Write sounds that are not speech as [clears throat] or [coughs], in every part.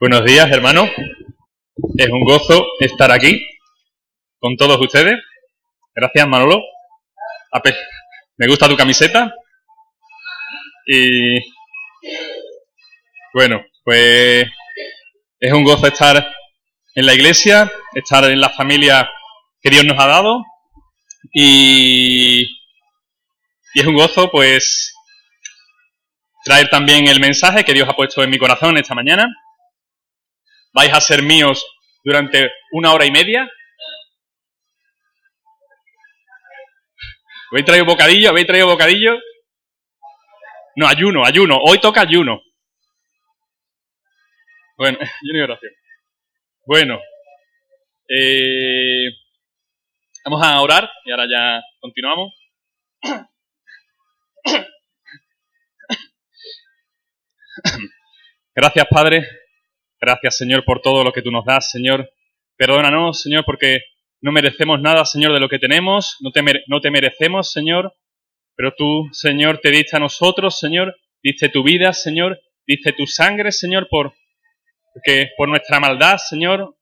Buenos días, hermano. Es un gozo estar aquí con todos ustedes. Gracias, Manolo. Me gusta tu camiseta. Y bueno, pues es un gozo estar en la iglesia, estar en la familia que Dios nos ha dado. Y, y es un gozo, pues, traer también el mensaje que Dios ha puesto en mi corazón esta mañana. Vais a ser míos durante una hora y media. ¿Habéis traído bocadillo? ¿Habéis traído bocadillo? No, ayuno, ayuno. Hoy toca ayuno. Bueno, ayuno y oración. Bueno, eh, vamos a orar y ahora ya continuamos. [coughs] Gracias, Padre. Gracias, Señor, por todo lo que tú nos das, Señor. Perdónanos, Señor, porque no merecemos nada, Señor, de lo que tenemos. No te, no te merecemos, Señor. Pero tú, Señor, te diste a nosotros, Señor. Diste tu vida, Señor. Diste tu sangre, Señor, por, porque, por nuestra maldad, Señor.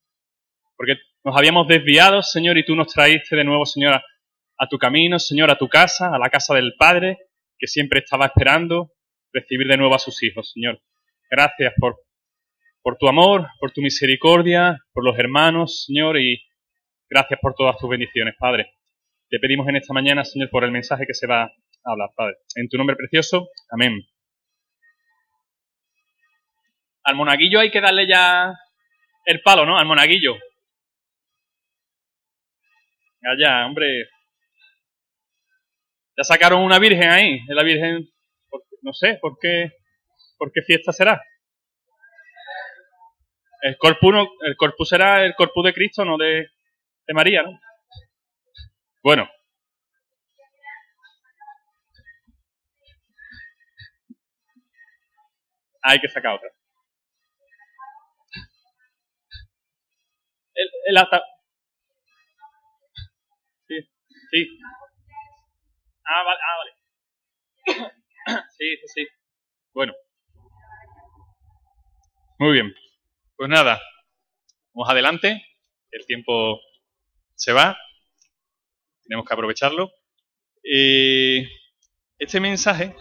Porque nos habíamos desviado, Señor, y tú nos traíste de nuevo, Señor, a, a tu camino, Señor, a tu casa, a la casa del Padre, que siempre estaba esperando recibir de nuevo a sus hijos, Señor. Gracias por, por tu amor, por tu misericordia, por los hermanos, Señor, y gracias por todas tus bendiciones, Padre. Te pedimos en esta mañana, Señor, por el mensaje que se va a hablar, Padre. En tu nombre precioso, amén. Al monaguillo hay que darle ya el palo, ¿no? Al monaguillo. Allá, hombre. Ya sacaron una virgen ahí, la virgen no sé, ¿por qué, por qué fiesta será? El corpus, el corpus será el corpus de Cristo, no de, de María, ¿no? Bueno. Hay que sacar otra. El, el ata... Sí, sí. Ah, vale, ah, vale. [coughs] Sí, sí, sí. Bueno. Muy bien. Pues nada, vamos adelante. El tiempo se va. Tenemos que aprovecharlo. este mensaje,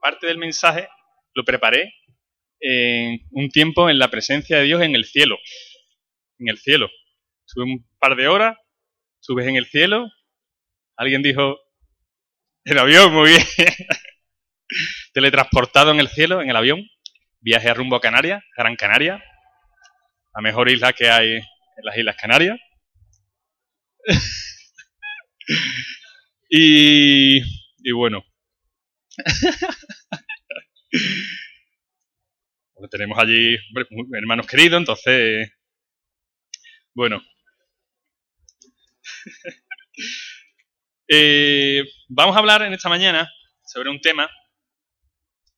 parte del mensaje, lo preparé en un tiempo en la presencia de Dios en el cielo. En el cielo. Estuve un par de horas, subes en el cielo. Alguien dijo, el avión, muy bien. [laughs] teletransportado en el cielo, en el avión, viaje a rumbo a Canarias, Gran Canaria, la mejor isla que hay en las Islas Canarias. [laughs] y, y bueno. [laughs] Lo tenemos allí, hermanos queridos, entonces, bueno. [laughs] Eh, vamos a hablar en esta mañana sobre un tema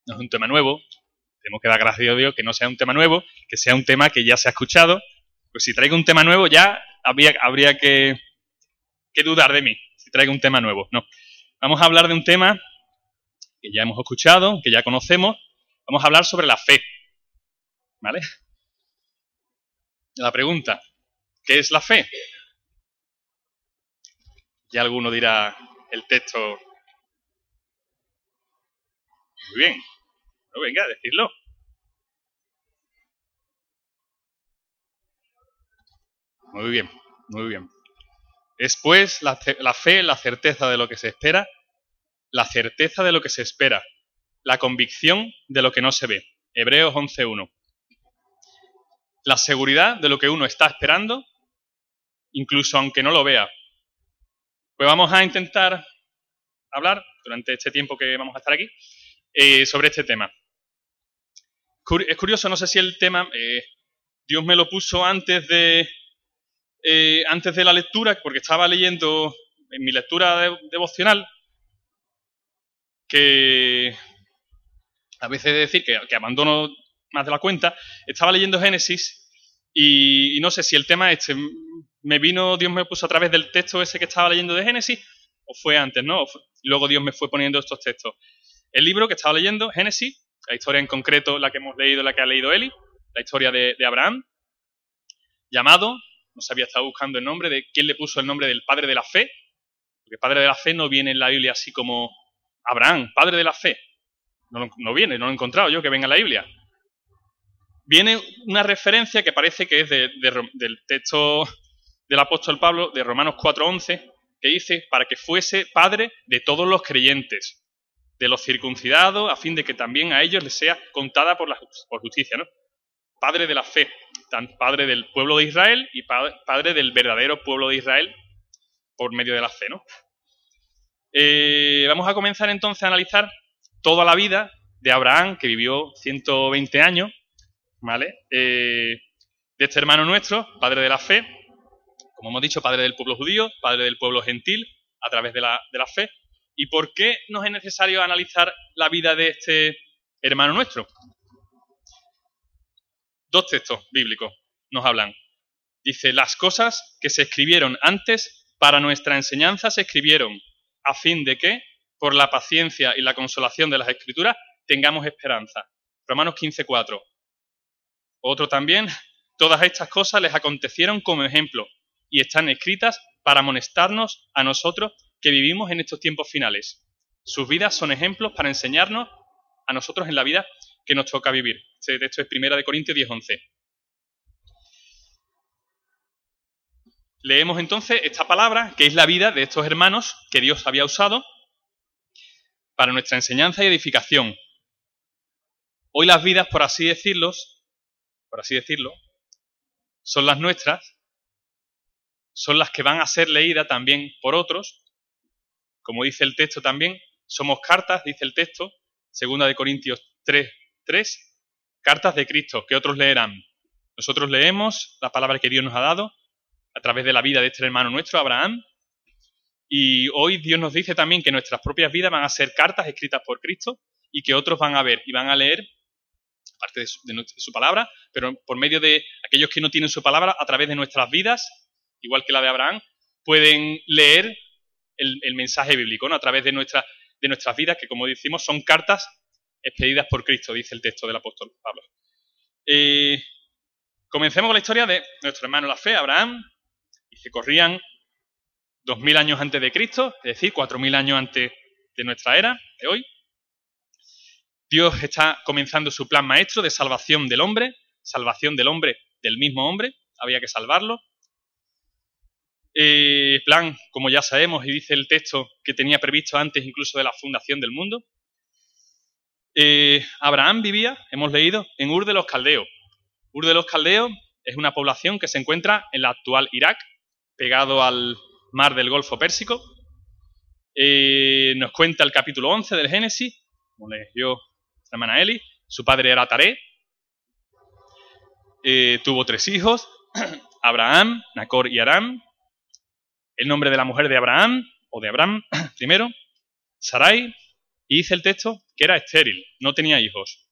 no es un tema nuevo. Tenemos que dar gracias a Dios que no sea un tema nuevo, que sea un tema que ya se ha escuchado. Pues si traigo un tema nuevo ya habría, que, que dudar de mí, si traigo un tema nuevo. No. Vamos a hablar de un tema que ya hemos escuchado, que ya conocemos. Vamos a hablar sobre la fe. ¿Vale? La pregunta, ¿qué es la fe? Ya alguno dirá el texto. Muy bien, venga, decirlo. Muy bien, muy bien. Es pues la, la fe, la certeza de lo que se espera, la certeza de lo que se espera, la convicción de lo que no se ve. Hebreos 11.1. La seguridad de lo que uno está esperando, incluso aunque no lo vea. Pues vamos a intentar hablar durante este tiempo que vamos a estar aquí eh, sobre este tema. Es curioso, no sé si el tema, eh, Dios me lo puso antes de, eh, antes de la lectura, porque estaba leyendo en mi lectura devocional, que a veces decir que, abandono más de la cuenta, estaba leyendo Génesis y, no sé si el tema este me vino, Dios me puso a través del texto ese que estaba leyendo de Génesis, o fue antes, ¿no? luego Dios me fue poniendo estos textos. El libro que estaba leyendo, Génesis, la historia en concreto, la que hemos leído, la que ha leído Eli, la historia de, de Abraham, llamado, no se había estado buscando el nombre de quién le puso el nombre del padre de la fe, porque padre de la fe no viene en la Biblia así como Abraham, padre de la fe. No, viene, no lo he encontrado yo que venga en la Biblia. Viene una referencia que parece que es del texto del apóstol Pablo, de Romanos 4.11, que dice, para que fuese padre de todos los creyentes, de los circuncidados, a fin de que también a ellos les sea contada por, la, por justicia, ¿no? Padre de la fe, tan padre del pueblo de Israel y padre del verdadero pueblo de Israel por medio de la fe, ¿no? Eh, vamos a comenzar entonces a analizar toda la vida de Abraham, que vivió 120 años, ¿vale? Eh, de este hermano nuestro, padre de la fe, como hemos dicho, padre del pueblo judío, padre del pueblo gentil, a través de la, de la fe. ¿Y por qué nos es necesario analizar la vida de este hermano nuestro? Dos textos bíblicos nos hablan. Dice, las cosas que se escribieron antes para nuestra enseñanza se escribieron a fin de que, por la paciencia y la consolación de las Escrituras, tengamos esperanza. Romanos 15:4. Otro también, todas estas cosas les acontecieron como ejemplo y están escritas para amonestarnos a nosotros que vivimos en estos tiempos finales. Sus vidas son ejemplos para enseñarnos a nosotros en la vida que nos toca vivir. Este texto es 1 de Corintios 10:11. Leemos entonces esta palabra, que es la vida de estos hermanos que Dios había usado para nuestra enseñanza y edificación. Hoy las vidas, por así decirlo, por así decirlo, son las nuestras, son las que van a ser leídas también por otros. Como dice el texto también, somos cartas, dice el texto, segunda de Corintios 3, 3, cartas de Cristo que otros leerán. Nosotros leemos la palabra que Dios nos ha dado a través de la vida de este hermano nuestro, Abraham. Y hoy Dios nos dice también que nuestras propias vidas van a ser cartas escritas por Cristo y que otros van a ver y van a leer, aparte de su, palabra, pero por medio de aquellos que no tienen su palabra, a través de nuestras vidas, igual que la de Abraham, pueden leer el, mensaje bíblico, ¿no? a través de, nuestra, de nuestras vidas, que como decimos son cartas expedidas por Cristo, dice el texto del apóstol Pablo. Eh, comencemos con la historia de nuestro hermano la fe, Abraham, y se corrían 2.000 años antes de Cristo, es decir, 4.000 años antes de nuestra era, de hoy. Dios está comenzando su plan maestro de salvación del hombre, salvación del hombre del mismo hombre, había que salvarlo. Eh, plan, como ya sabemos y dice el texto que tenía previsto antes incluso de la fundación del mundo. Eh, Abraham vivía, hemos leído, en Ur de los Caldeos. Ur de los Caldeos es una población que se encuentra en la actual Irak, pegado al mar del Golfo Pérsico. Eh, nos cuenta el capítulo 11 del Génesis, como le dio la hermana Eli. Su padre era Taré. Eh, tuvo tres hijos, [clears throat] Abraham, Nacor y Aram. El nombre de la mujer de Abraham, o de Abraham [clears throat] primero, Sarai, y dice el texto que era estéril, no tenía hijos.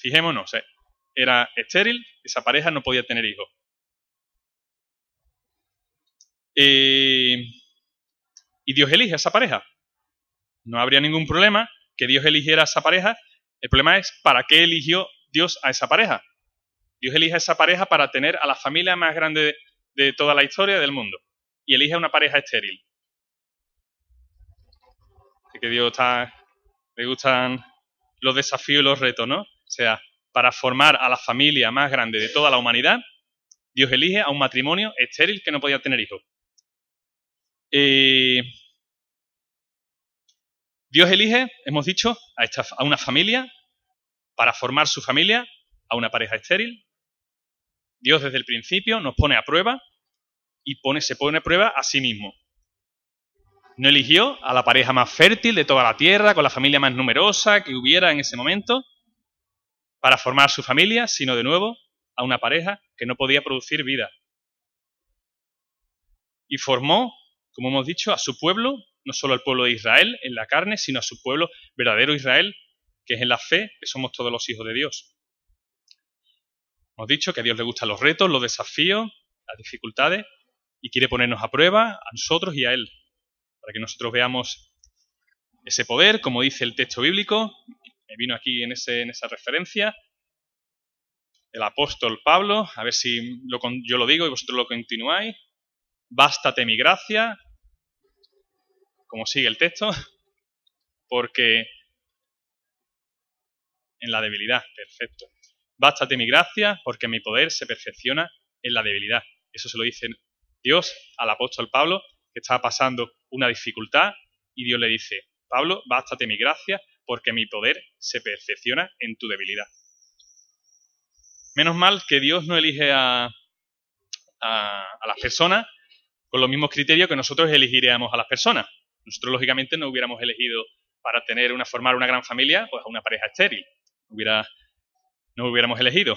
Fijémonos, eh, era estéril, esa pareja no podía tener hijos. Eh, y Dios elige a esa pareja. No habría ningún problema que Dios eligiera a esa pareja. El problema es para qué eligió Dios a esa pareja. Dios elige a esa pareja para tener a la familia más grande de, toda la historia del mundo. Y elige a una pareja estéril. Así que Dios está, le gustan los desafíos y los retos, ¿no? O sea, para formar a la familia más grande de toda la humanidad, Dios elige a un matrimonio estéril que no podía tener hijos. Eh, Dios elige, hemos dicho, a, una familia para formar su familia, a una pareja estéril. Dios desde el principio nos pone a prueba y pone, se pone a prueba a sí mismo. No eligió a la pareja más fértil de toda la tierra, con la familia más numerosa que hubiera en ese momento, para formar su familia, sino de nuevo a una pareja que no podía producir vida. Y formó como hemos dicho, a su pueblo, no solo al pueblo de Israel en la carne, sino a su pueblo verdadero Israel, que es en la fe, que somos todos los hijos de Dios. Hemos dicho que a Dios le gustan los retos, los desafíos, las dificultades, y quiere ponernos a prueba a nosotros y a Él, para que nosotros veamos ese poder, como dice el texto bíblico, me vino aquí en, ese, en esa referencia, el apóstol Pablo, a ver si yo lo digo y vosotros lo continuáis. Bástate mi gracia, como sigue el texto, porque en la debilidad, perfecto. Bástate mi gracia, porque mi poder se perfecciona en la debilidad. Eso se lo dice Dios al apóstol Pablo, que estaba pasando una dificultad, y Dios le dice, Pablo, bástate mi gracia, porque mi poder se perfecciona en tu debilidad. Menos mal que Dios no elige a, las personas con los mismos criterios que nosotros elegiríamos a las personas. Nosotros, lógicamente, no hubiéramos elegido para tener una, formar una gran familia, pues a una pareja estéril. Hubiera, no hubiéramos elegido.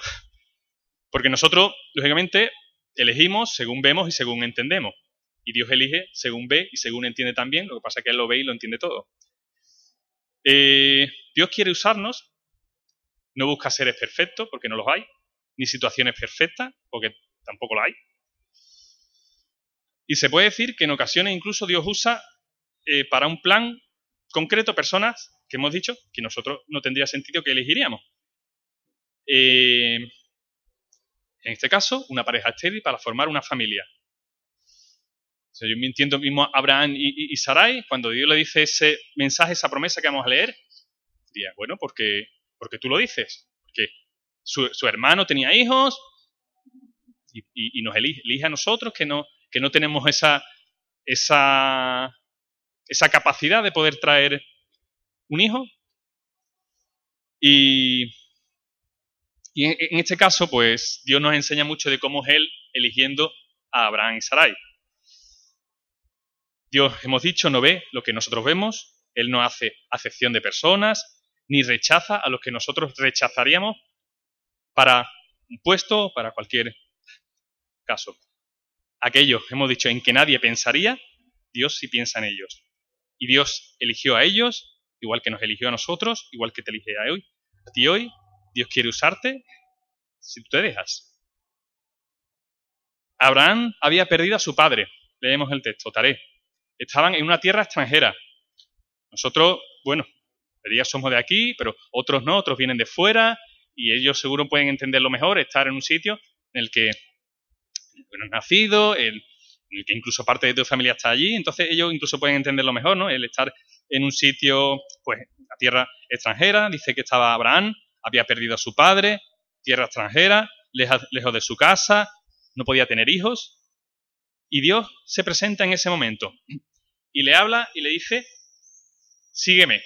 Porque nosotros, lógicamente, elegimos según vemos y según entendemos. Y Dios elige según ve y según entiende también, lo que pasa es que Él lo ve y lo entiende todo. Eh, Dios quiere usarnos, no busca seres perfectos, porque no los hay, ni situaciones perfectas, porque tampoco lo hay. Y se puede decir que en ocasiones incluso Dios usa eh, para un plan concreto personas que hemos dicho que nosotros no tendría sentido que elegiríamos. Eh, en este caso, una pareja estéril para formar una familia. yo me entiendo mismo Abraham y, Sarai, cuando Dios le dice ese mensaje, esa promesa que vamos a leer, diría, bueno, porque, porque tú lo dices. Porque su, hermano tenía hijos y, nos elige, a nosotros que no, que no tenemos esa, esa, esa capacidad de poder traer un hijo. Y, en, este caso, pues Dios nos enseña mucho de cómo es Él eligiendo a Abraham y Sarai. Dios, hemos dicho, no ve lo que nosotros vemos, Él no hace acepción de personas, ni rechaza a los que nosotros rechazaríamos para un puesto, para cualquier caso. Aquellos, hemos dicho, en que nadie pensaría, Dios sí piensa en ellos. Y Dios eligió a ellos, igual que nos eligió a nosotros, igual que te elige a hoy. A ti hoy, Dios quiere usarte si tú te dejas. Abraham había perdido a su padre. Leemos el texto, Taré. Estaban en una tierra extranjera. Nosotros, bueno, diría somos de aquí, pero otros no, otros vienen de fuera, y ellos seguro pueden entenderlo mejor, estar en un sitio en el que bueno, nacido, en el que incluso parte de tu familia está allí, entonces ellos incluso pueden entenderlo mejor, ¿no? El estar en un sitio, pues, a tierra extranjera, dice que estaba Abraham, había perdido a su padre, tierra extranjera, lejos, de su casa, no podía tener hijos, y Dios se presenta en ese momento y le habla y le dice, sígueme,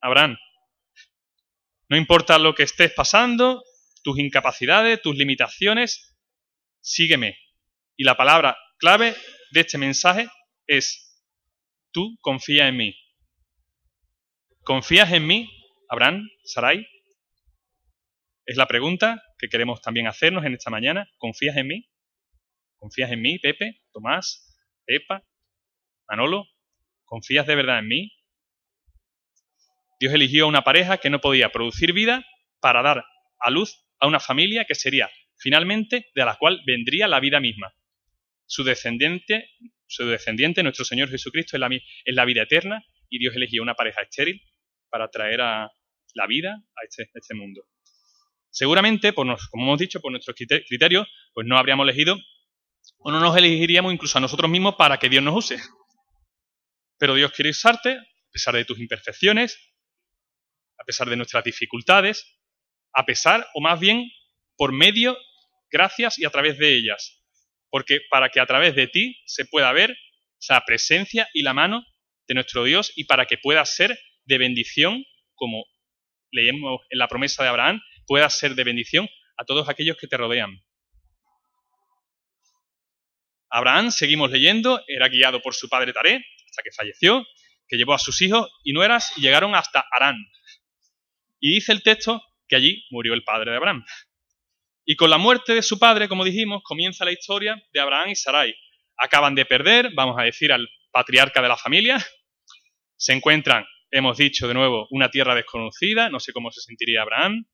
Abraham, no importa lo que estés pasando, tus incapacidades, tus limitaciones, sígueme. Y la palabra clave de este mensaje es, tú confía en mí. ¿Confías en mí, Abraham, Sarai? Es la pregunta que queremos también hacernos en esta mañana. ¿Confías en mí? ¿Confías en mí, Pepe, Tomás, Pepa, Manolo? ¿Confías de verdad en mí? Dios eligió a una pareja que no podía producir vida para dar a luz a una familia que sería finalmente de la cual vendría la vida misma. Su descendiente, su descendiente nuestro Señor Jesucristo, es la, vida eterna y Dios eligió una pareja estéril para traer a la vida a este, este mundo. Seguramente, por como hemos dicho, por nuestros criterios, pues no habríamos elegido o no nos elegiríamos incluso a nosotros mismos para que Dios nos use. Pero Dios quiere usarte, a pesar de tus imperfecciones, a pesar de nuestras dificultades, a pesar, o más bien, por medio, gracias y a través de ellas. Porque para que a través de ti se pueda ver esa presencia y la mano de nuestro Dios y para que pueda ser de bendición, como leemos en la promesa de Abraham, pueda ser de bendición a todos aquellos que te rodean. Abraham, seguimos leyendo, era guiado por su padre Taré hasta que falleció, que llevó a sus hijos y nueras y llegaron hasta Arán, y dice el texto que allí murió el padre de Abraham. Y con la muerte de su padre, como dijimos, comienza la historia de Abraham y Sarai. Acaban de perder, vamos a decir, al patriarca de la familia. Se encuentran, hemos dicho de nuevo, una tierra desconocida, no sé cómo se sentiría Abraham.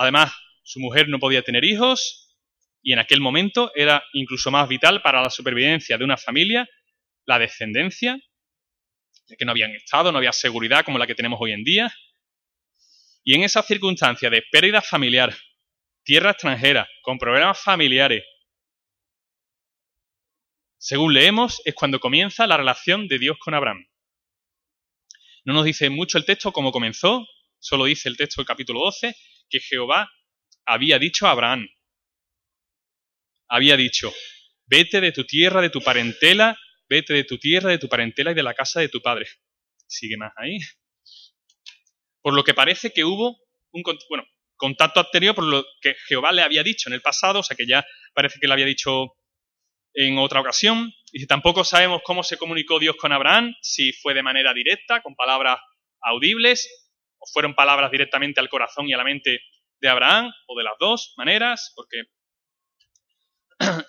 Además, su mujer no podía tener hijos y en aquel momento era incluso más vital para la supervivencia de una familia la descendencia, ya que no habían estado, no había seguridad como la que tenemos hoy en día, y en esa circunstancia de pérdida familiar, tierra extranjera, con problemas familiares. Según leemos, es cuando comienza la relación de Dios con Abraham. No nos dice mucho el texto cómo comenzó, solo dice el texto del capítulo 12 que Jehová había dicho a Abraham, había dicho, vete de tu tierra, de tu parentela, vete de tu tierra, de tu parentela y de la casa de tu padre. Sigue más ahí. Por lo que parece que hubo un bueno, contacto anterior por lo que Jehová le había dicho en el pasado, o sea que ya parece que le había dicho en otra ocasión. Y tampoco sabemos cómo se comunicó Dios con Abraham, si fue de manera directa, con palabras audibles, o fueron palabras directamente al corazón y a la mente de Abraham, o de las dos maneras, porque [coughs]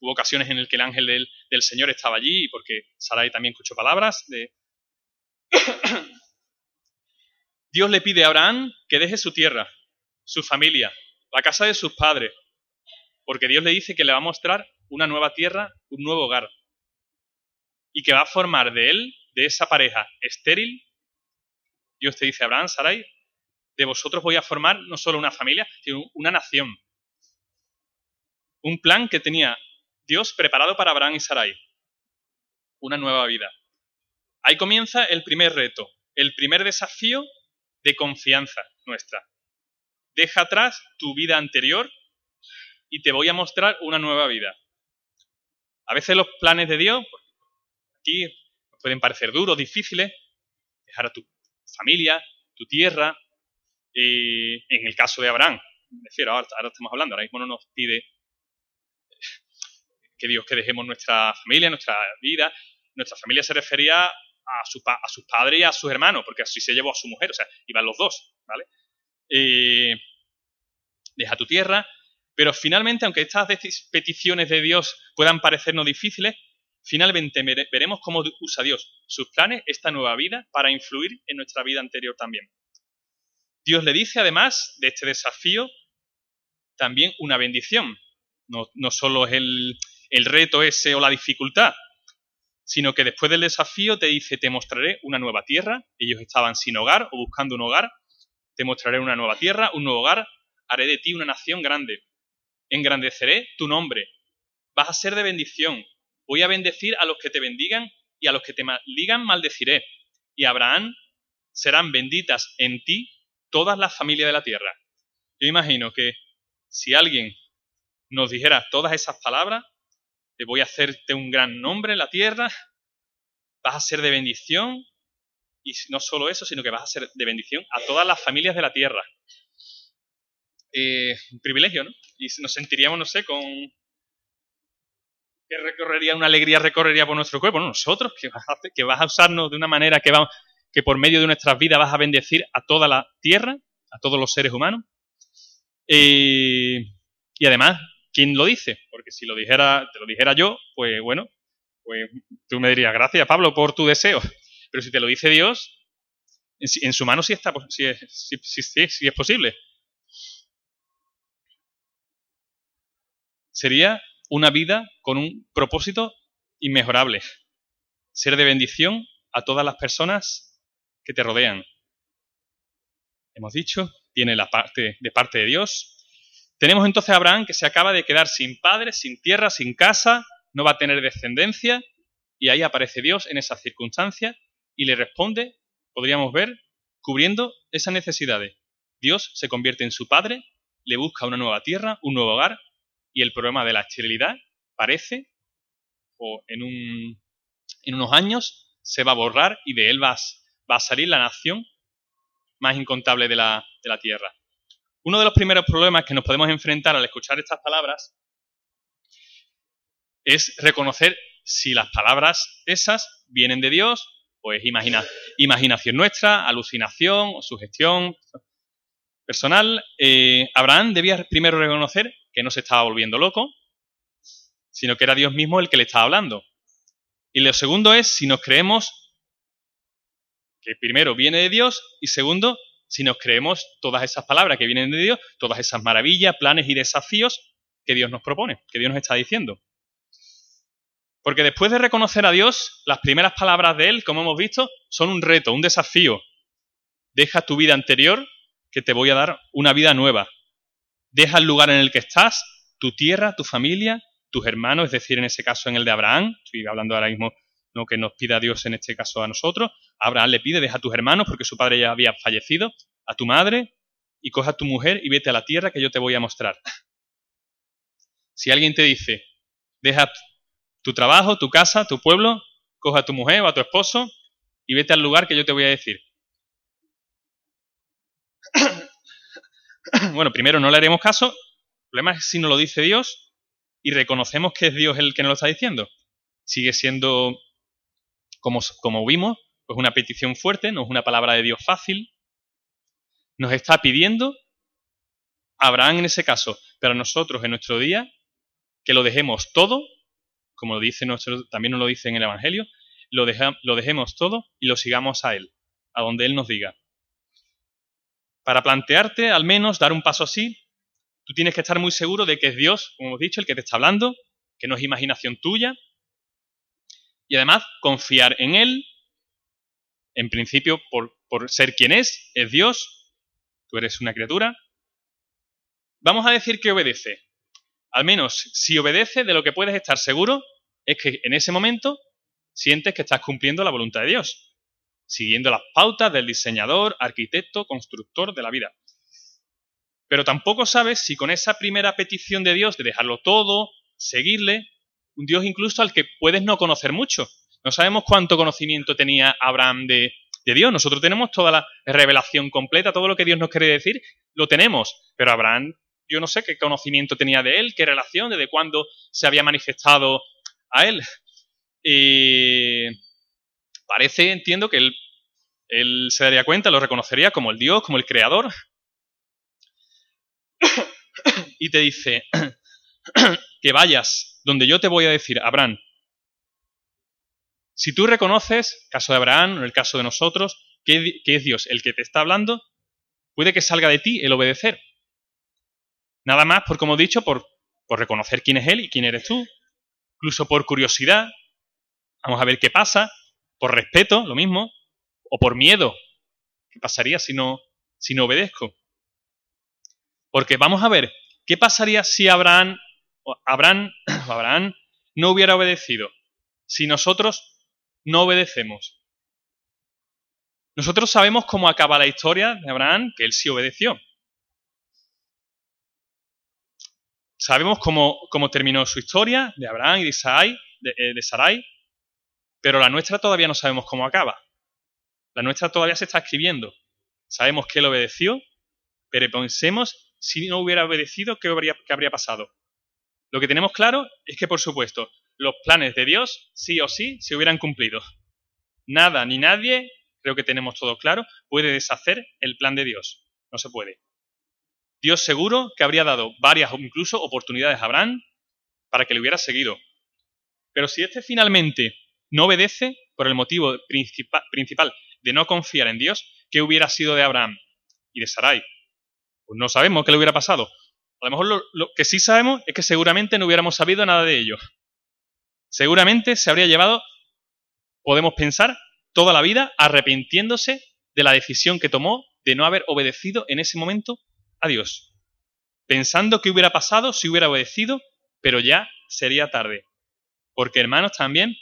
hubo ocasiones en las que el ángel del, del, Señor estaba allí y porque Sarai también escuchó palabras de... [coughs] Dios le pide a Abraham que deje su tierra, su familia, la casa de sus padres, porque Dios le dice que le va a mostrar una nueva tierra, un nuevo hogar, y que va a formar de él, de esa pareja estéril, Dios te dice, Abraham, Sarai, de vosotros voy a formar no solo una familia, sino una nación. Un plan que tenía Dios preparado para Abraham y Sarai. Una nueva vida. Ahí comienza el primer reto, el primer desafío de confianza nuestra. Deja atrás tu vida anterior y te voy a mostrar una nueva vida. A veces los planes de Dios, pues, aquí pueden parecer duros, difíciles, dejar a tu familia, tu tierra, y en el caso de Abraham, me ahora, estamos hablando, ahora mismo no nos pide que Dios que dejemos nuestra familia, nuestra vida. Nuestra familia se refería a, su, a sus padres y a sus hermanos, porque así se llevó a su mujer, o sea, iban los dos, ¿vale? deja tu tierra, pero finalmente, aunque estas peticiones de Dios puedan parecernos difíciles, finalmente veremos cómo usa Dios sus planes, esta nueva vida, para influir en nuestra vida anterior también. Dios le dice, además de este desafío, también una bendición. No, no solo es el, el reto ese o la dificultad, sino que después del desafío te dice, te mostraré una nueva tierra. Ellos estaban sin hogar o buscando un hogar. Te mostraré una nueva tierra, un nuevo hogar. Haré de ti una nación grande engrandeceré tu nombre. Vas a ser de bendición. Voy a bendecir a los que te bendigan y a los que te maldigan maldeciré. Y Abraham serán benditas en ti todas las familias de la tierra. Yo imagino que si alguien nos dijera todas esas palabras, te voy a hacerte un gran nombre en la tierra, vas a ser de bendición, y no solo eso, sino que vas a ser de bendición a todas las familias de la tierra. Eh, un privilegio, ¿no? Y nos sentiríamos, no sé, con... que recorrería, una alegría recorrería por nuestro cuerpo, nosotros, que vas, a usarnos de una manera que, va, que por medio de nuestras vidas vas a bendecir a toda la tierra, a todos los seres humanos. Y además, ¿quién lo dice? Porque si lo dijera, te lo dijera yo, pues bueno, pues tú me dirías, gracias Pablo por tu deseo. Pero si te lo dice Dios, en, su mano sí está, sí, sí, sí es posible. sería una vida con un propósito inmejorable. Ser de bendición a todas las personas que te rodean. Hemos dicho, tiene la parte de parte de Dios. Tenemos entonces a Abraham que se acaba de quedar sin padre, sin tierra, sin casa, no va a tener descendencia, y ahí aparece Dios en esa circunstancia y le responde, podríamos ver, cubriendo esas necesidades. Dios se convierte en su padre, le busca una nueva tierra, un nuevo hogar, y el problema de la esterilidad parece, o en, un, en unos años, se va a borrar y de él va, a salir la nación más incontable de la, de la tierra. Uno de los primeros problemas que nos podemos enfrentar al escuchar estas palabras es reconocer si las palabras esas vienen de Dios o es imaginación nuestra, alucinación o sugestión personal. Eh, Abraham debía primero reconocer que no se estaba volviendo loco, sino que era Dios mismo el que le estaba hablando. Y lo segundo es si nos creemos que primero viene de Dios y segundo, si nos creemos todas esas palabras que vienen de Dios, todas esas maravillas, planes y desafíos que Dios nos propone, que Dios nos está diciendo. Porque después de reconocer a Dios, las primeras palabras de Él, como hemos visto, son un reto, un desafío. Deja tu vida anterior, que te voy a dar una vida nueva. Deja el lugar en el que estás, tu tierra, tu familia, tus hermanos, es decir, en ese caso en el de Abraham, estoy hablando ahora mismo no que nos pida Dios en este caso a nosotros, Abraham le pide, deja a tus hermanos porque su padre ya había fallecido, a tu madre y coja a tu mujer y vete a la tierra que yo te voy a mostrar. Si alguien te dice, deja tu trabajo, tu casa, tu pueblo, coja a tu mujer o a tu esposo y vete al lugar que yo te voy a decir. Bueno, primero no le haremos caso, el problema es si no lo dice Dios y reconocemos que es Dios el que nos lo está diciendo. Sigue siendo, como, como vimos, pues una petición fuerte, no es una palabra de Dios fácil. Nos está pidiendo, Abraham en ese caso, pero nosotros en nuestro día, que lo dejemos todo, como lo dice nuestro, también nos lo dice en el Evangelio, lo, lo dejemos todo y lo sigamos a Él, a donde Él nos diga. Para plantearte, al menos, dar un paso así, tú tienes que estar muy seguro de que es Dios, como hemos dicho, el que te está hablando, que no es imaginación tuya, y además confiar en Él, en principio por, por ser quien es, es Dios, tú eres una criatura. Vamos a decir que obedece. Al menos si obedece, de lo que puedes estar seguro es que en ese momento sientes que estás cumpliendo la voluntad de Dios siguiendo las pautas del diseñador, arquitecto, constructor de la vida. Pero tampoco sabes si con esa primera petición de Dios de dejarlo todo, seguirle, un Dios incluso al que puedes no conocer mucho. No sabemos cuánto conocimiento tenía Abraham de, Dios. Nosotros tenemos toda la revelación completa, todo lo que Dios nos quiere decir, lo tenemos. Pero Abraham, yo no sé qué conocimiento tenía de él, qué relación, desde cuándo se había manifestado a él. Y parece, entiendo, que él, él se daría cuenta, lo reconocería como el Dios, como el Creador. [coughs] y te dice [coughs] que vayas donde yo te voy a decir, Abraham. Si tú reconoces, caso de Abraham, en el caso de nosotros, que, es Dios el que te está hablando, puede que salga de ti el obedecer. Nada más, por como he dicho, por, por reconocer quién es Él y quién eres tú. Incluso por curiosidad. Vamos a ver qué pasa por respeto, lo mismo, o por miedo. ¿Qué pasaría si no, si no obedezco? Porque vamos a ver, ¿qué pasaría si Abraham, Abraham, [clears throat] Abraham no hubiera obedecido? Si nosotros no obedecemos. Nosotros sabemos cómo acaba la historia de Abraham, que él sí obedeció. Sabemos cómo, cómo terminó su historia de Abraham y de eh, de Sarai, pero la nuestra todavía no sabemos cómo acaba. La nuestra todavía se está escribiendo. Sabemos que él obedeció, pero pensemos si no hubiera obedecido, ¿qué habría, pasado? Lo que tenemos claro es que, por supuesto, los planes de Dios, sí o sí, se hubieran cumplido. Nada ni nadie, creo que tenemos todo claro, puede deshacer el plan de Dios. No se puede. Dios seguro que habría dado varias incluso oportunidades a Abraham para que le hubiera seguido. Pero si este finalmente no obedece por el motivo principal de no confiar en Dios, ¿qué hubiera sido de Abraham y de Sarai? Pues no sabemos qué le hubiera pasado. A lo mejor lo, lo, que sí sabemos es que seguramente no hubiéramos sabido nada de ello. Seguramente se habría llevado, podemos pensar, toda la vida arrepintiéndose de la decisión que tomó de no haber obedecido en ese momento a Dios. Pensando qué hubiera pasado si hubiera obedecido, pero ya sería tarde. Porque hermanos, también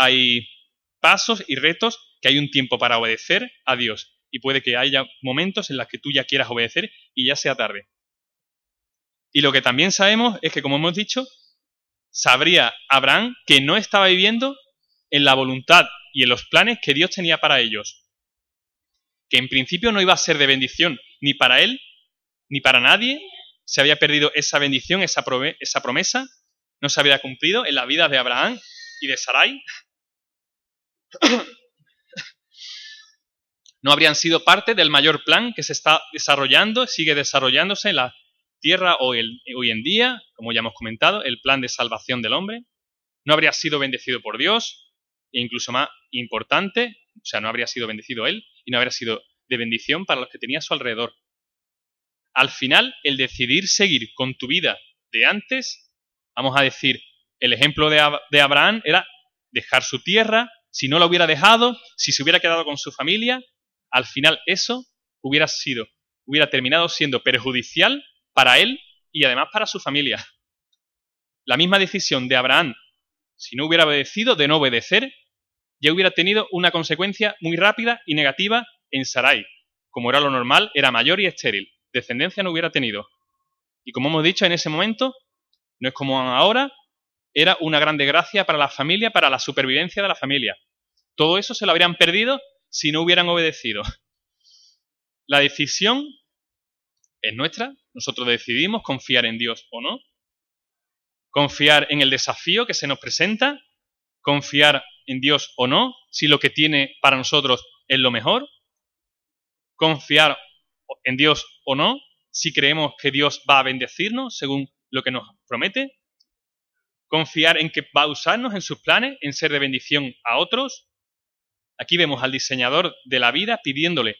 hay pasos y retos que hay un tiempo para obedecer a Dios. Y puede que haya momentos en los que tú ya quieras obedecer y ya sea tarde. Y lo que también sabemos es que, como hemos dicho, sabría Abraham que no estaba viviendo en la voluntad y en los planes que Dios tenía para ellos. Que en principio no iba a ser de bendición ni para él ni para nadie. Se había perdido esa bendición, esa, esa promesa. No se había cumplido en la vida de Abraham y de Sarai no habrían sido parte del mayor plan que se está desarrollando, sigue desarrollándose en la tierra hoy, en día, como ya hemos comentado, el plan de salvación del hombre. No habría sido bendecido por Dios, e incluso más importante, o sea, no habría sido bendecido él y no habría sido de bendición para los que tenía a su alrededor. Al final, el decidir seguir con tu vida de antes, vamos a decir, el ejemplo de, Abraham era dejar su tierra, si no la hubiera dejado, si se hubiera quedado con su familia, al final eso hubiera sido, hubiera terminado siendo perjudicial para él y además para su familia. La misma decisión de Abraham, si no hubiera obedecido, de no obedecer, ya hubiera tenido una consecuencia muy rápida y negativa en Sarai. Como era lo normal, era mayor y estéril. Descendencia no hubiera tenido. Y como hemos dicho en ese momento, no es como ahora, era una gran desgracia para la familia, para la supervivencia de la familia. Todo eso se lo habrían perdido si no hubieran obedecido. La decisión es nuestra, nosotros decidimos confiar en Dios o no, confiar en el desafío que se nos presenta, confiar en Dios o no, si lo que tiene para nosotros es lo mejor, confiar en Dios o no, si creemos que Dios va a bendecirnos según lo que nos promete, confiar en que va a usarnos en sus planes, en ser de bendición a otros. Aquí vemos al diseñador de la vida pidiéndole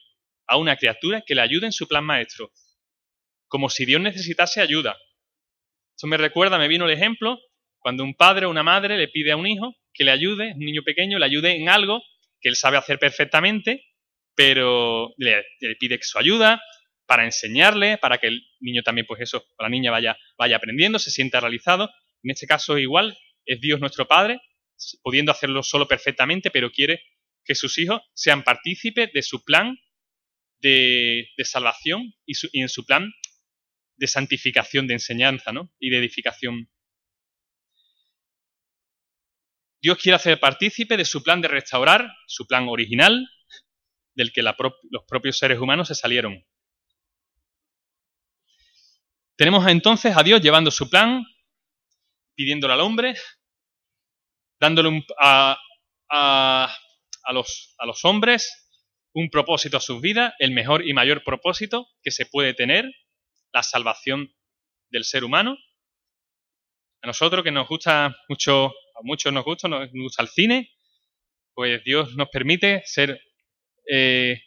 a una criatura que le ayude en su plan maestro, como si Dios necesitase ayuda. Esto me recuerda, me vino el ejemplo, cuando un padre o una madre le pide a un hijo que le ayude, un niño pequeño, le ayude en algo que él sabe hacer perfectamente, pero le, pide su ayuda para enseñarle, para que el niño también, pues eso, la niña vaya, vaya aprendiendo, se sienta realizado. En este caso igual, es Dios nuestro Padre, pudiendo hacerlo solo perfectamente, pero quiere que sus hijos sean partícipes de su plan de, salvación y, en su plan de santificación, de enseñanza ¿no? y de edificación. Dios quiere hacer partícipe de su plan de restaurar, su plan original, del que los propios seres humanos se salieron. Tenemos entonces a Dios llevando su plan, pidiéndole al hombre, dándole a, los, a los hombres un propósito a sus vidas, el mejor y mayor propósito que se puede tener, la salvación del ser humano. A nosotros que nos gusta mucho, a muchos nos gusta, nos gusta el cine, pues Dios nos permite ser eh,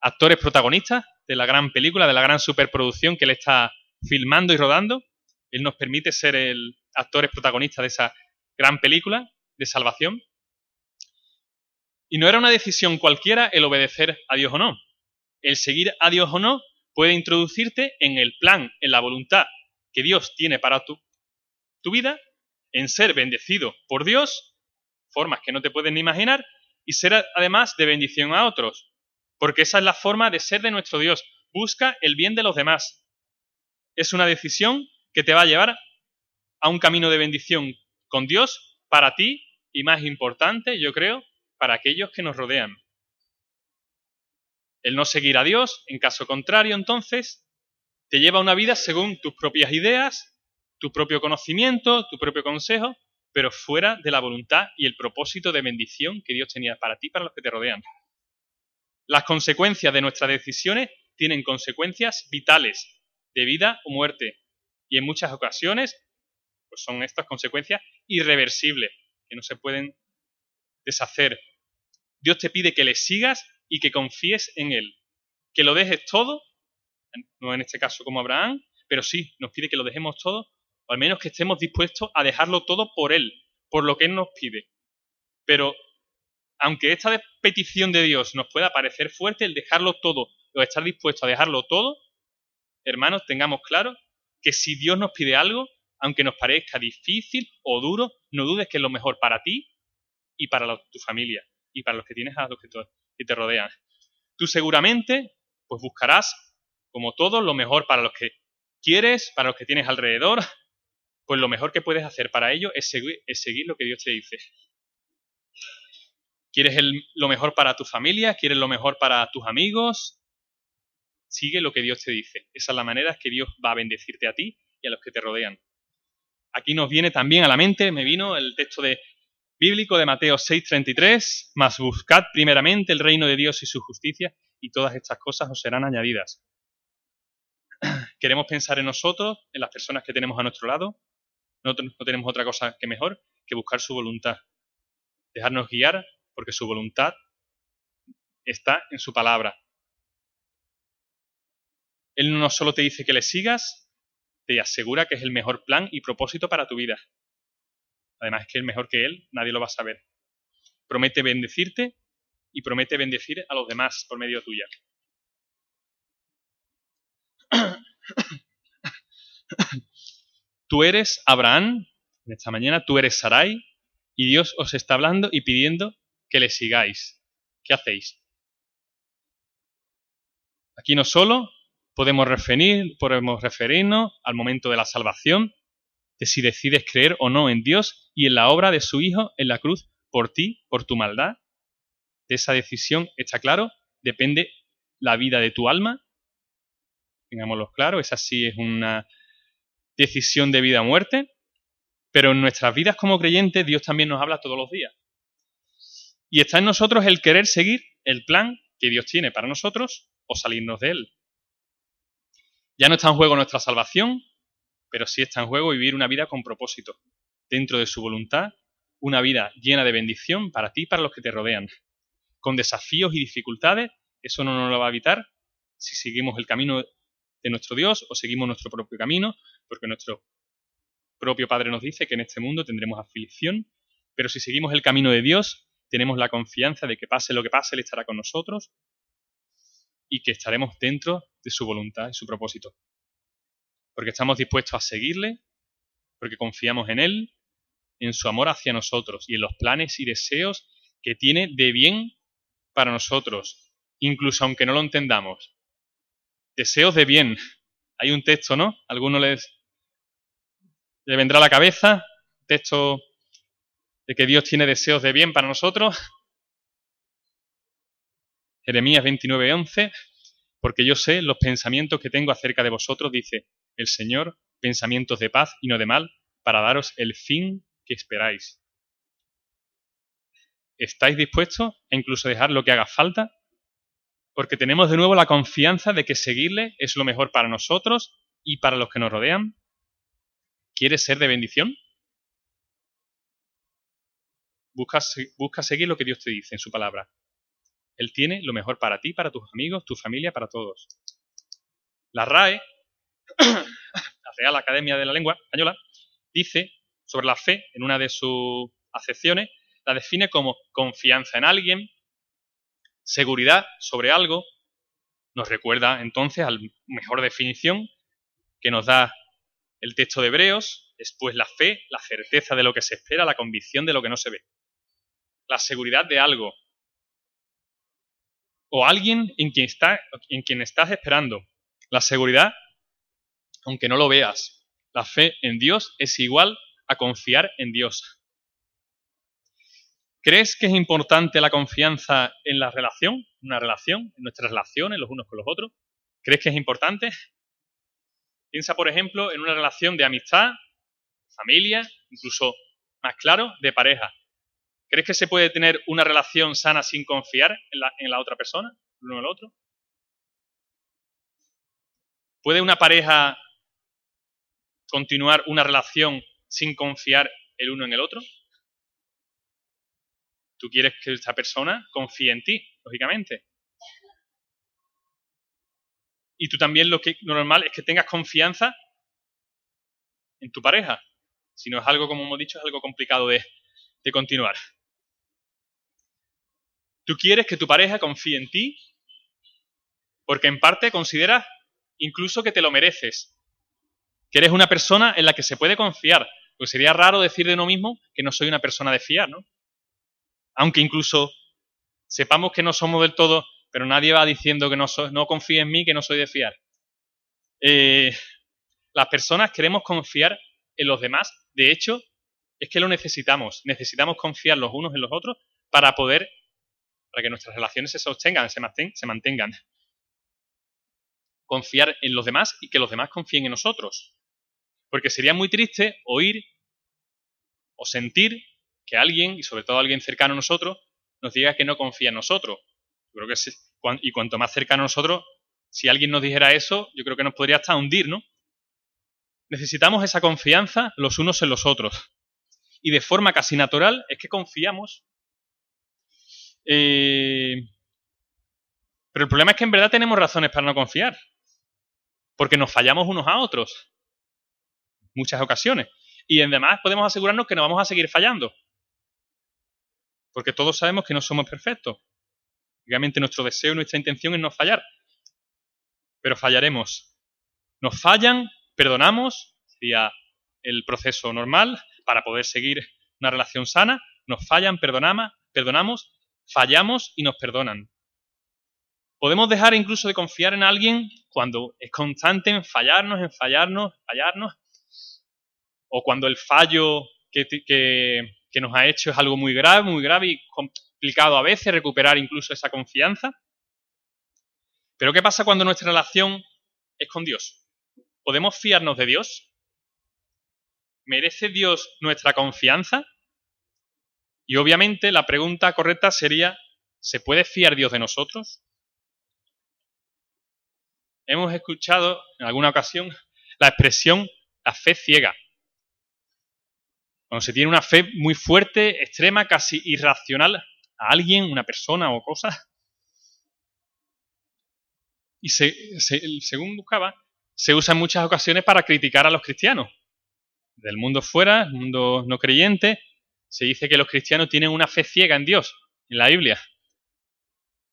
actores protagonistas de la gran película, de la gran superproducción que Él está filmando y rodando. Él nos permite ser el actores protagonistas de esa gran película de salvación. Y no era una decisión cualquiera el obedecer a Dios o no. El seguir a Dios o no puede introducirte en el plan, en la voluntad que Dios tiene para tu, tu vida, en ser bendecido por Dios, formas que no te pueden ni imaginar, y ser además de bendición a otros, porque esa es la forma de ser de nuestro Dios. Busca el bien de los demás. Es una decisión que te va a llevar a un camino de bendición con Dios para ti y más importante, yo creo, para aquellos que nos rodean. El no seguir a Dios, en caso contrario, entonces, te lleva a una vida según tus propias ideas, tu propio conocimiento, tu propio consejo, pero fuera de la voluntad y el propósito de bendición que Dios tenía para ti y para los que te rodean. Las consecuencias de nuestras decisiones tienen consecuencias vitales, de vida o muerte, y en muchas ocasiones pues son estas consecuencias irreversibles, que no se pueden deshacer. Dios te pide que le sigas y que confíes en Él, que lo dejes todo, no en este caso como Abraham, pero sí, nos pide que lo dejemos todo o al menos que estemos dispuestos a dejarlo todo por Él, por lo que Él nos pide. Pero aunque esta petición de Dios nos pueda parecer fuerte, el dejarlo todo o estar dispuesto a dejarlo todo, hermanos, tengamos claro que si Dios nos pide algo, aunque nos parezca difícil o duro, no dudes que es lo mejor para ti y para tu familia y para los que tienes a los que te, rodean. Tú seguramente pues buscarás, como todo, lo mejor para los que quieres, para los que tienes alrededor, pues lo mejor que puedes hacer para ello es seguir, lo que Dios te dice. ¿Quieres lo mejor para tu familia? ¿Quieres lo mejor para tus amigos? Sigue lo que Dios te dice. Esa es la manera que Dios va a bendecirte a ti y a los que te rodean. Aquí nos viene también a la mente, me vino el texto bíblico de Mateo 6:33, más buscad primeramente el reino de Dios y su justicia y todas estas cosas os serán añadidas. [clears throat] Queremos pensar en nosotros, en las personas que tenemos a nuestro lado, no, tenemos otra cosa que mejor que buscar su voluntad. Dejarnos guiar porque su voluntad está en su palabra. Él no solo te dice que le sigas, te asegura que es el mejor plan y propósito para tu vida. Además, es que es mejor que Él, nadie lo va a saber. Promete bendecirte y promete bendecir a los demás por medio tuya. tú eres Abraham, en esta mañana tú eres Sarai, y Dios os está hablando y pidiendo que le sigáis. ¿Qué hacéis? Aquí no solo podemos, referir, podemos referirnos al momento de la salvación, de si decides creer o no en Dios y en la obra de su Hijo en la cruz por ti, por tu maldad. De esa decisión, está claro, depende la vida de tu alma. Tengámoslo claro, esa sí es una decisión de vida o muerte. Pero en nuestras vidas como creyentes Dios también nos habla todos los días. Y está en nosotros el querer seguir el plan que Dios tiene para nosotros o salirnos de él. Ya no está en juego nuestra salvación, pero sí está en juego vivir una vida con propósito, dentro de su voluntad, una vida llena de bendición para ti y para los que te rodean. Con desafíos y dificultades, eso no nos lo va a evitar si seguimos el camino de nuestro Dios o seguimos nuestro propio camino, porque nuestro propio Padre nos dice que en este mundo tendremos aflicción, pero si seguimos el camino de Dios, tenemos la confianza de que pase lo que pase, Él estará con nosotros y que estaremos dentro de su voluntad y su propósito. Porque estamos dispuestos a seguirle, porque confiamos en Él, en su amor hacia nosotros y en los planes y deseos que tiene de bien para nosotros, incluso aunque no lo entendamos. Deseos de bien. Hay un texto, ¿no? Alguno les le vendrá a la cabeza, texto de que Dios tiene deseos de bien para nosotros. Jeremías 29:11, porque yo sé los pensamientos que tengo acerca de vosotros, dice el Señor, pensamientos de paz y no de mal, para daros el fin que esperáis. ¿Estáis dispuestos a incluso dejar lo que haga falta? Porque tenemos de nuevo la confianza de que seguirle es lo mejor para nosotros y para los que nos rodean. ¿Quieres ser de bendición? Busca, busca seguir lo que Dios te dice en su palabra. Él tiene lo mejor para ti, para tus amigos, tu familia, para todos. La RAE, [coughs] la Real Academia de la Lengua Española, dice sobre la fe, en una de sus acepciones, la define como confianza en alguien, seguridad sobre algo, nos recuerda entonces a la mejor definición que nos da el texto de Hebreos, después la fe, la certeza de lo que se espera, la convicción de lo que no se ve. La seguridad de algo. O alguien en quien, está, en quien estás esperando. La seguridad, aunque no lo veas. La fe en Dios es igual a confiar en Dios. ¿Crees que es importante la confianza en la relación? Una relación, en nuestras relaciones los unos con los otros. ¿Crees que es importante? Piensa, por ejemplo, en una relación de amistad, familia, incluso más claro, de pareja. ¿Crees que se puede tener una relación sana sin confiar en la, otra persona, el uno el otro? ¿Puede una pareja continuar una relación sin confiar el uno en el otro? Tú quieres que esta persona confíe en ti, lógicamente. Y tú también lo que normal es que tengas confianza en tu pareja. Si no es algo, como hemos dicho, es algo complicado de continuar. Tú quieres que tu pareja confíe en ti porque en parte consideras incluso que te lo mereces, que eres una persona en la que se puede confiar, pues sería raro decir de uno mismo que no soy una persona de fiar, ¿no? Aunque incluso sepamos que no somos del todo pero nadie va diciendo que no, no confíe en mí, que no soy de fiar. Eh, las personas queremos confiar en los demás. De hecho, es que lo necesitamos. Necesitamos confiar los unos en los otros para poder, para que nuestras relaciones se sostengan, se, mantengan. Confiar en los demás y que los demás confíen en nosotros. Porque sería muy triste oír o sentir que alguien, y sobre todo alguien cercano a nosotros, nos diga que no confía en nosotros creo que. Y cuanto más cercano a nosotros, si alguien nos dijera eso, yo creo que nos podría hasta hundir, ¿no? Necesitamos esa confianza los unos en los otros. Y de forma casi natural es que confiamos. Eh, pero el problema es que en verdad tenemos razones para no confiar. Porque nos fallamos unos a otros. Muchas ocasiones. Y además podemos asegurarnos que no vamos a seguir fallando. Porque todos sabemos que no somos perfectos. Obviamente nuestro deseo y nuestra intención es no fallar, pero fallaremos. Nos fallan, perdonamos, sería el proceso normal para poder seguir una relación sana, nos fallan, perdonamos, perdonamos, fallamos y nos perdonan. Podemos dejar incluso de confiar en alguien cuando es constante en fallarnos, en fallarnos, fallarnos, o cuando el fallo que, que nos ha hecho es algo muy grave, muy grave y complicado a veces recuperar incluso esa confianza. Pero ¿qué pasa cuando nuestra relación es con Dios? ¿Podemos fiarnos de Dios? ¿Merece Dios nuestra confianza? Y obviamente la pregunta correcta sería, ¿se puede fiar Dios de nosotros? Hemos escuchado en alguna ocasión la expresión la fe ciega. Cuando se tiene una fe muy fuerte, extrema, casi irracional a alguien, una persona o cosa. Y según buscaba, se usa en muchas ocasiones para criticar a los cristianos. Del mundo fuera, el mundo no creyente, se dice que los cristianos tienen una fe ciega en Dios, en la Biblia.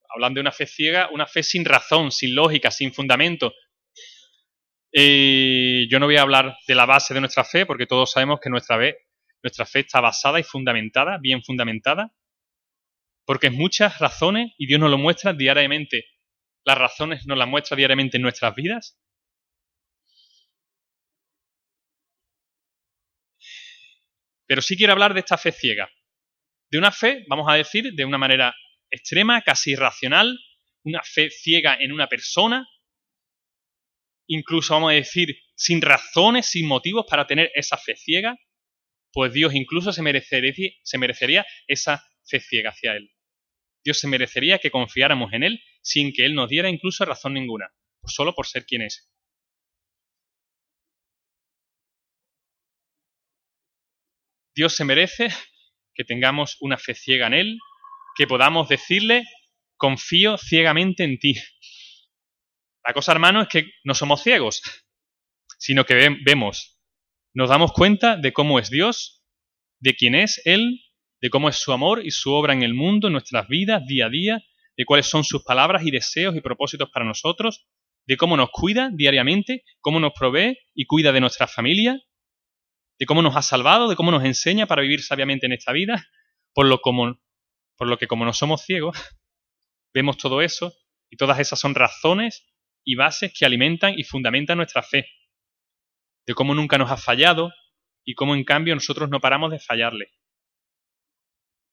Hablan de una fe ciega, una fe sin razón, sin lógica, sin fundamento. Eh, yo no voy a hablar de la base de nuestra fe, porque todos sabemos que nuestra fe, nuestra fe está basada y fundamentada, bien fundamentada, porque es muchas razones, y Dios nos lo muestra diariamente. Las razones nos las muestra diariamente en nuestras vidas. Pero sí quiero hablar de esta fe ciega. De una fe, vamos a decir, de una manera extrema, casi irracional, una fe ciega en una persona, incluso vamos a decir, sin razones, sin motivos para tener esa fe ciega, pues Dios incluso se merecería, esa fe ciega hacia Él. Dios se merecería que confiáramos en Él sin que Él nos diera incluso razón ninguna, solo por ser quien es. Dios se merece que tengamos una fe ciega en Él, que podamos decirle, confío ciegamente en ti. La cosa, hermano, es que no somos ciegos, sino que vemos, nos damos cuenta de cómo es Dios, de quién es Él, de cómo es su amor y su obra en el mundo, en nuestras vidas, día a día, de cuáles son sus palabras y deseos y propósitos para nosotros, de cómo nos cuida diariamente, cómo nos provee y cuida de nuestra familia, de cómo nos ha salvado, de cómo nos enseña para vivir sabiamente en esta vida, por lo, como, por lo que como no somos ciegos, [laughs] vemos todo eso y todas esas son razones y bases que alimentan y fundamentan nuestra fe, de cómo nunca nos ha fallado y cómo en cambio nosotros no paramos de fallarle.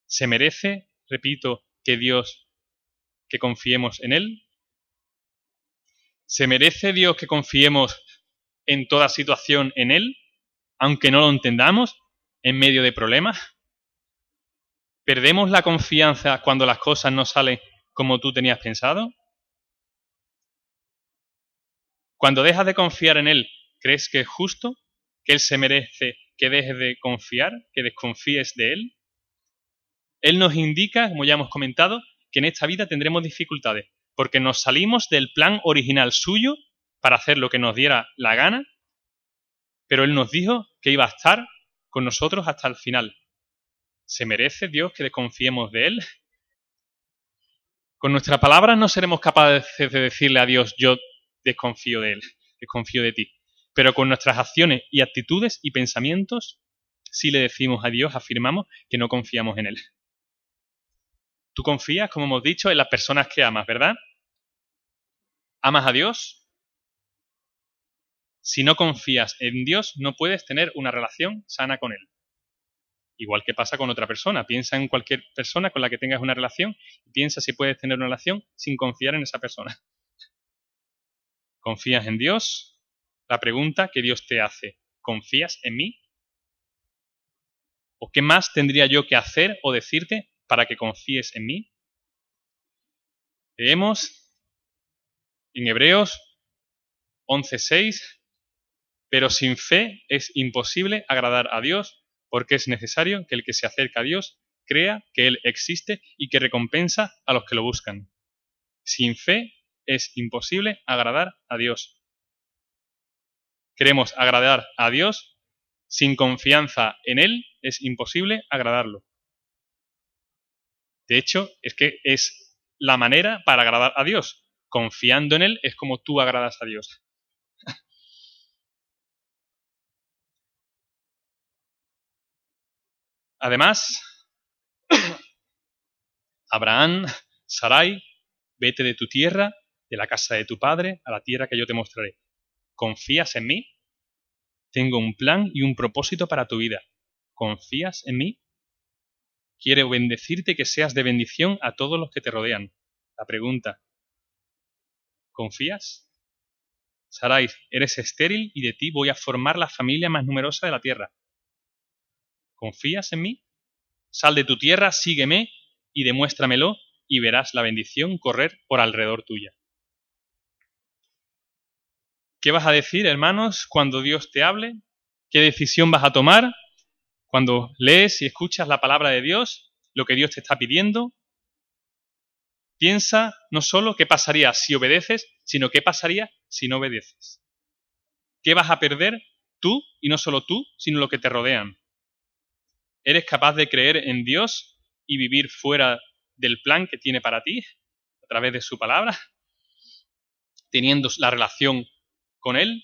¿Se merece, repito, que Dios, que confiemos en Él? ¿Se merece Dios que confiemos en toda situación en Él? Aunque no lo entendamos, en medio de problemas? ¿Perdemos la confianza cuando las cosas no salen como tú tenías pensado? Cuando dejas de confiar en Él, ¿crees que es justo? ¿Que Él se merece que dejes de confiar? ¿Que desconfíes de Él? Él nos indica, como ya hemos comentado, que en esta vida tendremos dificultades, porque nos salimos del plan original suyo para hacer lo que nos diera la gana pero Él nos dijo que iba a estar con nosotros hasta el final. ¿Se merece Dios que desconfiemos de Él? Con nuestras palabras no seremos capaces de decirle a Dios, yo desconfío de Él, desconfío de ti. Pero con nuestras acciones y actitudes y pensamientos, sí le decimos a Dios, afirmamos que no confiamos en Él. Tú confías, como hemos dicho, en las personas que amas, ¿verdad? ¿Amas a Dios? Si no confías en Dios, no puedes tener una relación sana con Él. Igual que pasa con otra persona. Piensa en cualquier persona con la que tengas una relación y piensa si puedes tener una relación sin confiar en esa persona. ¿Confías en Dios? La pregunta que Dios te hace, ¿confías en mí? ¿O qué más tendría yo que hacer o decirte para que confíes en mí? Leemos en Hebreos 11.6 pero sin fe es imposible agradar a Dios, porque es necesario que el que se acerca a Dios crea que Él existe y que recompensa a los que lo buscan. Sin fe es imposible agradar a Dios. Queremos agradar a Dios, sin confianza en Él es imposible agradarlo. De hecho, es que es la manera para agradar a Dios. Confiando en Él es como tú agradas a Dios. Además, Abraham, Sarai, vete de tu tierra, de la casa de tu padre, a la tierra que yo te mostraré. ¿Confías en mí? Tengo un plan y un propósito para tu vida. ¿Confías en mí? Quiero bendecirte que seas de bendición a todos los que te rodean. La pregunta, ¿confías? Sarai, eres estéril y de ti voy a formar la familia más numerosa de la tierra. ¿Confías en mí? Sal de tu tierra, sígueme y demuéstramelo y verás la bendición correr por alrededor tuya. ¿Qué vas a decir, hermanos, cuando Dios te hable? ¿Qué decisión vas a tomar cuando lees y escuchas la palabra de Dios, lo que Dios te está pidiendo? Piensa no solo qué pasaría si obedeces, sino qué pasaría si no obedeces. ¿Qué vas a perder tú y no solo tú, sino lo que te rodean? ¿Eres capaz de creer en Dios y vivir fuera del plan que tiene para ti a través de su palabra? Teniendo la relación con Él,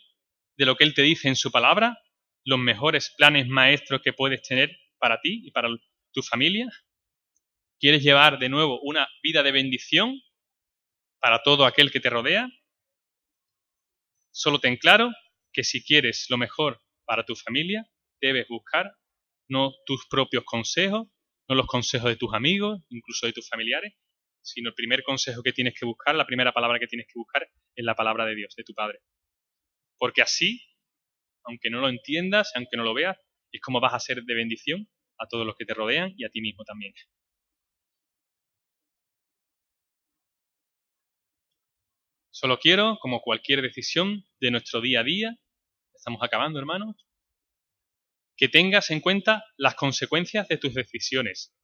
de lo que Él te dice en su palabra, los mejores planes maestros que puedes tener para ti y para tu familia. ¿Quieres llevar de nuevo una vida de bendición para todo aquel que te rodea? Solo ten claro que si quieres lo mejor para tu familia, debes buscar no tus propios consejos, no los consejos de tus amigos, incluso de tus familiares, sino el primer consejo que tienes que buscar, la primera palabra que tienes que buscar es la palabra de Dios, de tu Padre. Porque así, aunque no lo entiendas, aunque no lo veas, es como vas a ser de bendición a todos los que te rodean y a ti mismo también. Solo quiero, como cualquier decisión de nuestro día a día, estamos acabando hermanos, que tengas en cuenta las consecuencias de tus decisiones.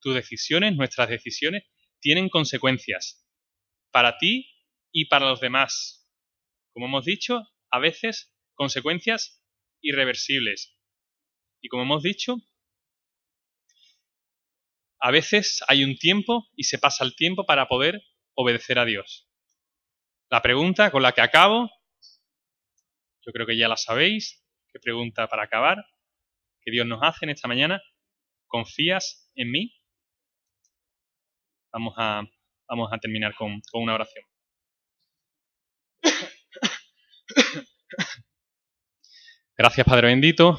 Tus decisiones, nuestras decisiones, tienen consecuencias para ti y para los demás. Como hemos dicho, a veces consecuencias irreversibles. Y como hemos dicho, a veces hay un tiempo y se pasa el tiempo para poder obedecer a Dios. La pregunta con la que acabo, yo creo que ya la sabéis, qué pregunta para acabar, que Dios nos hace en esta mañana. ¿Confías en mí? Vamos a, vamos a terminar con, con una oración. Gracias Padre bendito.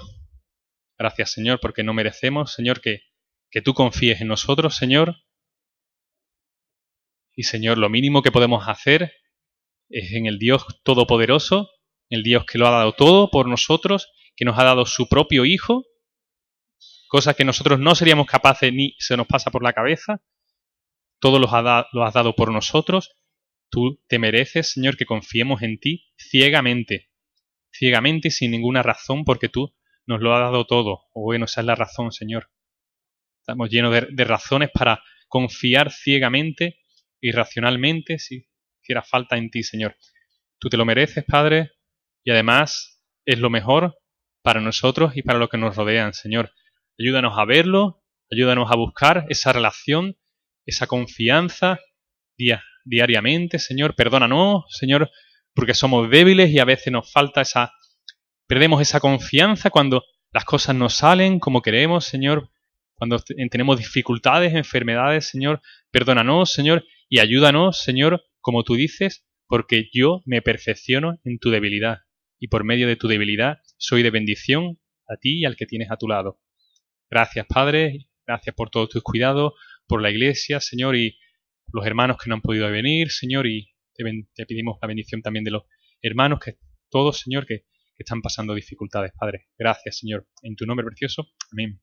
Gracias Señor porque no merecemos, Señor, que, que tú confíes en nosotros, Señor. Y Señor, lo mínimo que podemos hacer es en el Dios Todopoderoso, el Dios que lo ha dado todo por nosotros, que nos ha dado su propio Hijo cosas que nosotros no seríamos capaces ni se nos pasa por la cabeza. Todo lo, has dado por nosotros. Tú te mereces, Señor, que confiemos en ti ciegamente, ciegamente y sin ninguna razón, porque tú nos lo has dado todo. O bueno, esa es la razón, Señor. Estamos llenos de, razones para confiar ciegamente y racionalmente si hiciera falta en ti, Señor. Tú te lo mereces, Padre, y además es lo mejor para nosotros y para los que nos rodean, Señor. Ayúdanos a verlo, ayúdanos a buscar esa relación, esa confianza diariamente, Señor. Perdónanos, Señor, porque somos débiles y a veces nos falta esa... Perdemos esa confianza cuando las cosas no salen como queremos, Señor. Cuando tenemos dificultades, enfermedades, Señor. Perdónanos, Señor, y ayúdanos, Señor, como tú dices, porque yo me perfecciono en tu debilidad. Y por medio de tu debilidad soy de bendición a ti y al que tienes a tu lado. Gracias, Padre, gracias por todos tus cuidados, por la iglesia, Señor, y los hermanos que no han podido venir, Señor, y te, pedimos la bendición también de los hermanos, que todos, Señor, que están pasando dificultades, Padre. Gracias, Señor. En tu nombre precioso. Amén.